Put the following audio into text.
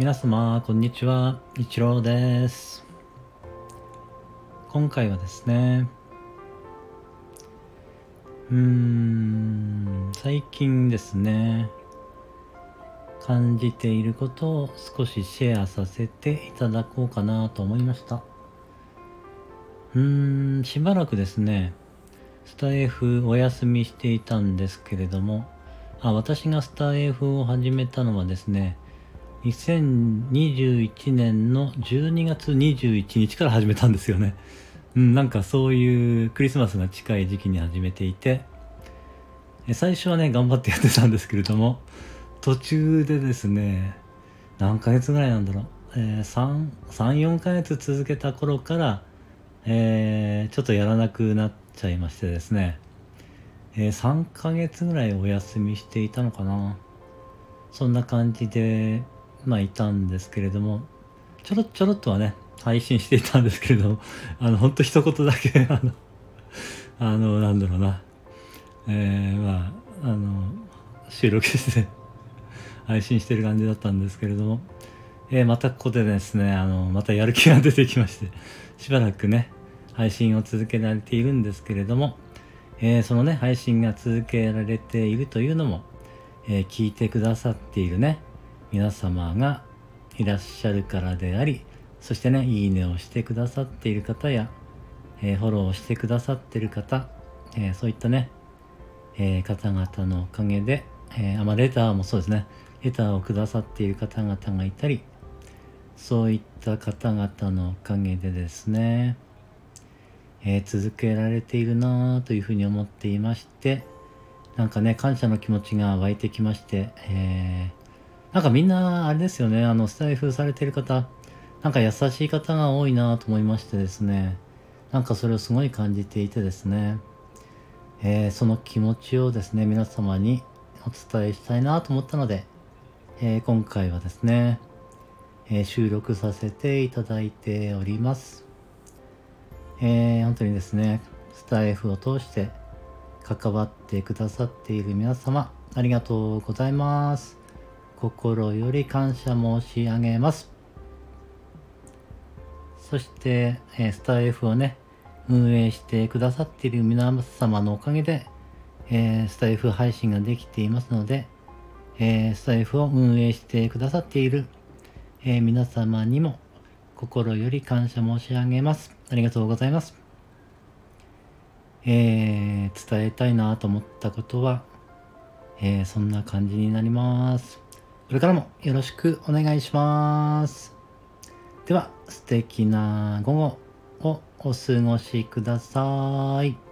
皆様こんにちは。一郎です。今回はですねうーん最近ですね感じていることを少しシェアさせていただこうかなと思いました。うーんしばらくですねスタイフお休みしていたんですけれどもあ私がスタイフを始めたのはですね2021年の12月21日から始めたんですよね。うん、なんかそういうクリスマスが近い時期に始めていて、最初はね、頑張ってやってたんですけれども、途中でですね、何ヶ月ぐらいなんだろう、えー、3、3、4ヶ月続けた頃から、えー、ちょっとやらなくなっちゃいましてですね、えー、3ヶ月ぐらいお休みしていたのかな。そんな感じで、まあいたんですけれども、ちょろちょろっとはね、配信していたんですけれども、あの、ほんと一言だけ、あの、あの、なんだろうな、えー、まあ、あの、収録して配信してる感じだったんですけれども、えー、またここでですね、あの、またやる気が出てきまして、しばらくね、配信を続けられているんですけれども、えー、そのね、配信が続けられているというのも、えー、聞いてくださっているね、皆様がいらっしゃるからでありそしてねいいねをしてくださっている方や、えー、フォローしてくださっている方、えー、そういったね、えー、方々のおかげで、えー、まあ、レターもそうですね。レターをくださっている方々がいたりそういった方々のおかげでですね、え続けられているなというふうに思っていましてなんかね感謝の気持ちが湧いてきまして、えーなんかみんな、あれですよね、あの、スタイフされてる方、なんか優しい方が多いなと思いましてですね、なんかそれをすごい感じていてですね、えー、その気持ちをですね、皆様にお伝えしたいなと思ったので、えー、今回はですね、えー、収録させていただいております。えー、本当にですね、スタイフを通して関わってくださっている皆様、ありがとうございます。心より感謝申し上げます。そして、えスタイフをね、運営してくださっている皆様のおかげで、え、スタイフ配信ができていますので、え、スタイフを運営してくださっている、え、皆様にも心より感謝申し上げます。ありがとうございます。えー、伝えたいなと思ったことは、えー、そんな感じになります。これからもよろしくお願いします。では、素敵な午後をお過ごしください。